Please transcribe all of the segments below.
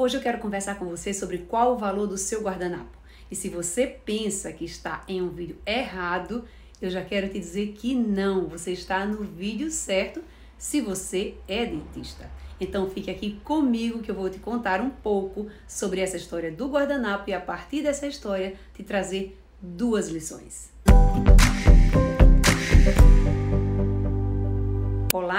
Hoje eu quero conversar com você sobre qual o valor do seu guardanapo. E se você pensa que está em um vídeo errado, eu já quero te dizer que não, você está no vídeo certo se você é dentista. Então fique aqui comigo que eu vou te contar um pouco sobre essa história do guardanapo e a partir dessa história te trazer duas lições.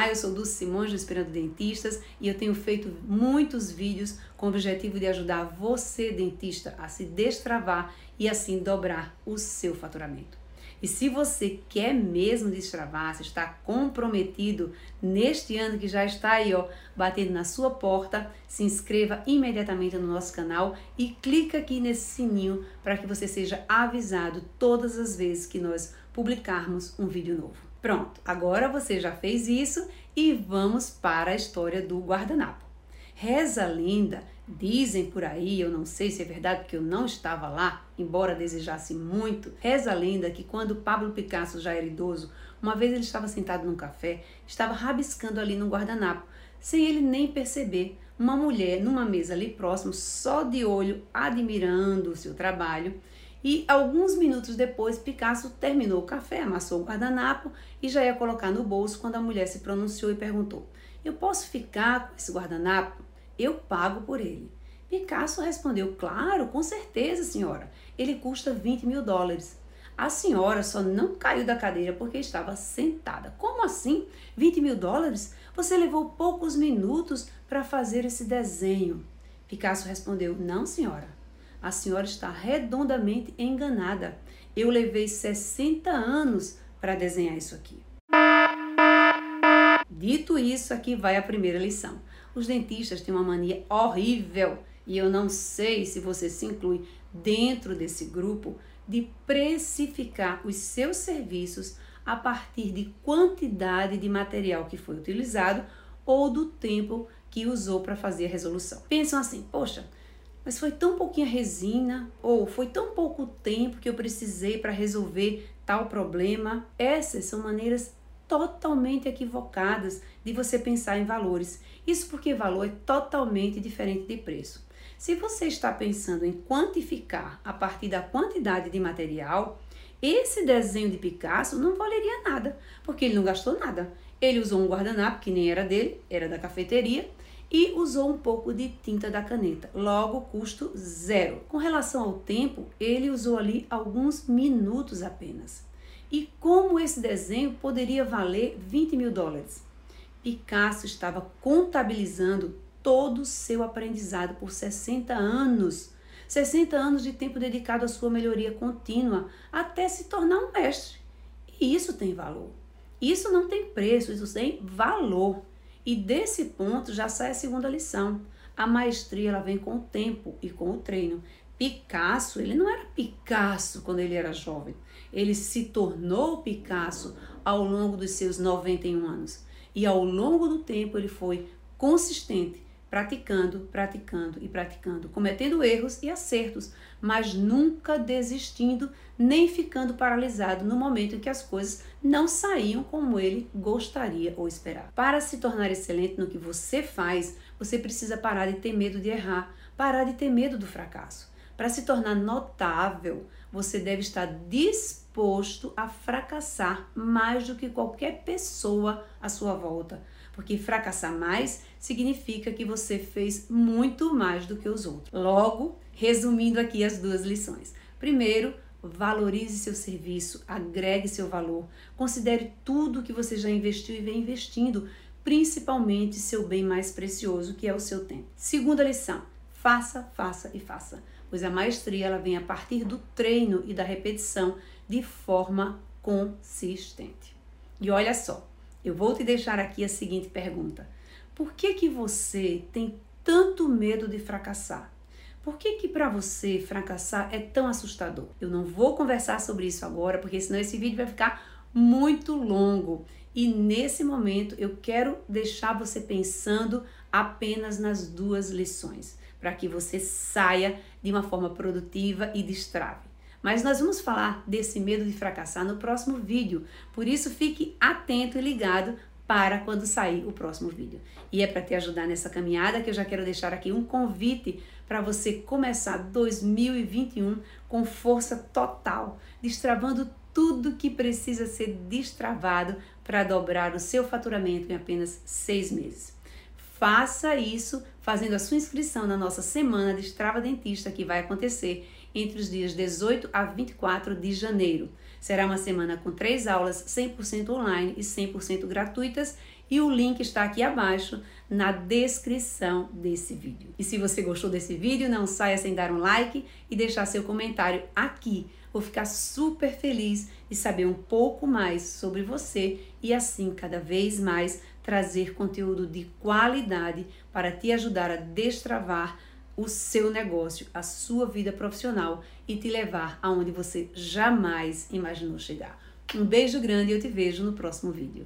Eu sou Dulce Simões do Inspirando Dentistas e eu tenho feito muitos vídeos com o objetivo de ajudar você, dentista, a se destravar e assim dobrar o seu faturamento. E se você quer mesmo destravar, se está comprometido neste ano que já está aí, ó, batendo na sua porta, se inscreva imediatamente no nosso canal e clica aqui nesse sininho para que você seja avisado todas as vezes que nós publicarmos um vídeo novo. Pronto, agora você já fez isso e vamos para a história do guardanapo. Reza a lenda, dizem por aí, eu não sei se é verdade porque eu não estava lá, embora desejasse muito. Reza a lenda que quando Pablo Picasso já era idoso, uma vez ele estava sentado num café, estava rabiscando ali no guardanapo, sem ele nem perceber. Uma mulher numa mesa ali próximo, só de olho, admirando o seu trabalho, e alguns minutos depois, Picasso terminou o café, amassou o guardanapo e já ia colocar no bolso quando a mulher se pronunciou e perguntou: Eu posso ficar com esse guardanapo? Eu pago por ele. Picasso respondeu: Claro, com certeza, senhora. Ele custa 20 mil dólares. A senhora só não caiu da cadeira porque estava sentada. Como assim? 20 mil dólares? Você levou poucos minutos para fazer esse desenho. Picasso respondeu: Não, senhora. A senhora está redondamente enganada. Eu levei 60 anos para desenhar isso aqui. Dito isso, aqui vai a primeira lição. Os dentistas têm uma mania horrível e eu não sei se você se inclui dentro desse grupo de precificar os seus serviços a partir de quantidade de material que foi utilizado ou do tempo que usou para fazer a resolução. Pensam assim: poxa, mas foi tão pouquinha resina ou foi tão pouco tempo que eu precisei para resolver tal problema. Essas são maneiras totalmente equivocadas de você pensar em valores. Isso porque valor é totalmente diferente de preço. Se você está pensando em quantificar a partir da quantidade de material, esse desenho de Picasso não valeria nada, porque ele não gastou nada. Ele usou um guardanapo que nem era dele, era da cafeteria, e usou um pouco de tinta da caneta, logo custo zero. Com relação ao tempo, ele usou ali alguns minutos apenas. E como esse desenho poderia valer 20 mil dólares? Picasso estava contabilizando todo o seu aprendizado por 60 anos. 60 anos de tempo dedicado à sua melhoria contínua até se tornar um mestre. E isso tem valor. Isso não tem preço, isso tem valor. E desse ponto já sai a segunda lição. A maestria ela vem com o tempo e com o treino. Picasso, ele não era Picasso quando ele era jovem. Ele se tornou Picasso ao longo dos seus 91 anos. E ao longo do tempo ele foi consistente, praticando, praticando e praticando, cometendo erros e acertos, mas nunca desistindo nem ficando paralisado no momento em que as coisas não saíam como ele gostaria ou esperava. Para se tornar excelente no que você faz, você precisa parar de ter medo de errar, parar de ter medo do fracasso. Para se tornar notável, você deve estar disposto a fracassar mais do que qualquer pessoa à sua volta porque fracassar mais significa que você fez muito mais do que os outros. Logo, resumindo aqui as duas lições. Primeiro, valorize seu serviço, agregue seu valor, considere tudo que você já investiu e vem investindo, principalmente seu bem mais precioso, que é o seu tempo. Segunda lição: faça, faça e faça, pois a maestria ela vem a partir do treino e da repetição de forma consistente. E olha só, eu vou te deixar aqui a seguinte pergunta: Por que que você tem tanto medo de fracassar? Por que que para você fracassar é tão assustador? Eu não vou conversar sobre isso agora, porque senão esse vídeo vai ficar muito longo. E nesse momento eu quero deixar você pensando apenas nas duas lições, para que você saia de uma forma produtiva e destrave. Mas nós vamos falar desse medo de fracassar no próximo vídeo, por isso fique atento e ligado para quando sair o próximo vídeo. E é para te ajudar nessa caminhada que eu já quero deixar aqui um convite para você começar 2021 com força total, destravando tudo que precisa ser destravado para dobrar o seu faturamento em apenas seis meses. Faça isso fazendo a sua inscrição na nossa semana de Estrava Dentista que vai acontecer entre os dias 18 a 24 de janeiro. Será uma semana com três aulas 100% online e 100% gratuitas e o link está aqui abaixo na descrição desse vídeo. E se você gostou desse vídeo, não saia sem dar um like e deixar seu comentário aqui. Vou ficar super feliz de saber um pouco mais sobre você e assim cada vez mais trazer conteúdo de qualidade para te ajudar a destravar o seu negócio, a sua vida profissional e te levar aonde você jamais imaginou chegar. Um beijo grande e eu te vejo no próximo vídeo.